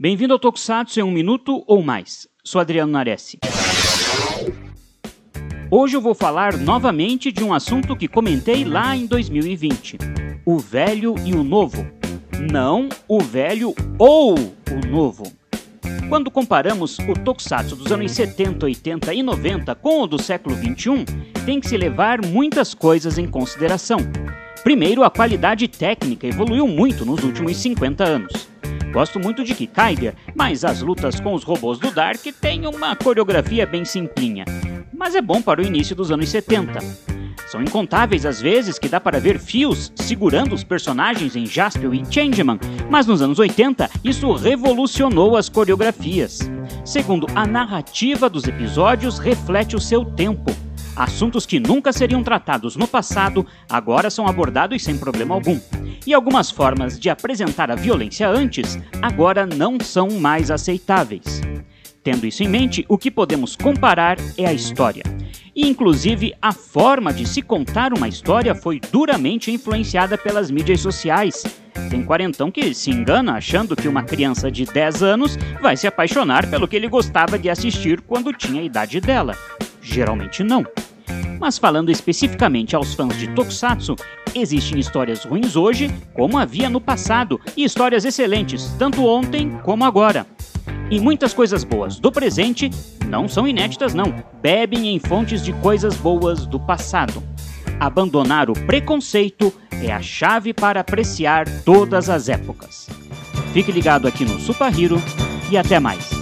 Bem-vindo ao Tokusatsu em um minuto ou mais. Sou Adriano Nares. Hoje eu vou falar novamente de um assunto que comentei lá em 2020: o velho e o novo. Não o velho ou o novo. Quando comparamos o Tokusatsu dos anos 70, 80 e 90 com o do século 21, tem que se levar muitas coisas em consideração. Primeiro, a qualidade técnica evoluiu muito nos últimos 50 anos. Gosto muito de Kikaider, mas as lutas com os robôs do Dark têm uma coreografia bem simplinha. Mas é bom para o início dos anos 70. São incontáveis as vezes que dá para ver fios segurando os personagens em Jaspion e Changeman, mas nos anos 80 isso revolucionou as coreografias. Segundo, a narrativa dos episódios reflete o seu tempo. Assuntos que nunca seriam tratados no passado agora são abordados sem problema algum e algumas formas de apresentar a violência antes agora não são mais aceitáveis. Tendo isso em mente, o que podemos comparar é a história. E, inclusive, a forma de se contar uma história foi duramente influenciada pelas mídias sociais. Tem quarentão que se engana achando que uma criança de 10 anos vai se apaixonar pelo que ele gostava de assistir quando tinha a idade dela. Geralmente não. Mas falando especificamente aos fãs de Tokusatsu, existem histórias ruins hoje, como havia no passado, e histórias excelentes, tanto ontem como agora. E muitas coisas boas do presente não são inéditas, não. Bebem em fontes de coisas boas do passado. Abandonar o preconceito é a chave para apreciar todas as épocas. Fique ligado aqui no Super Hero e até mais.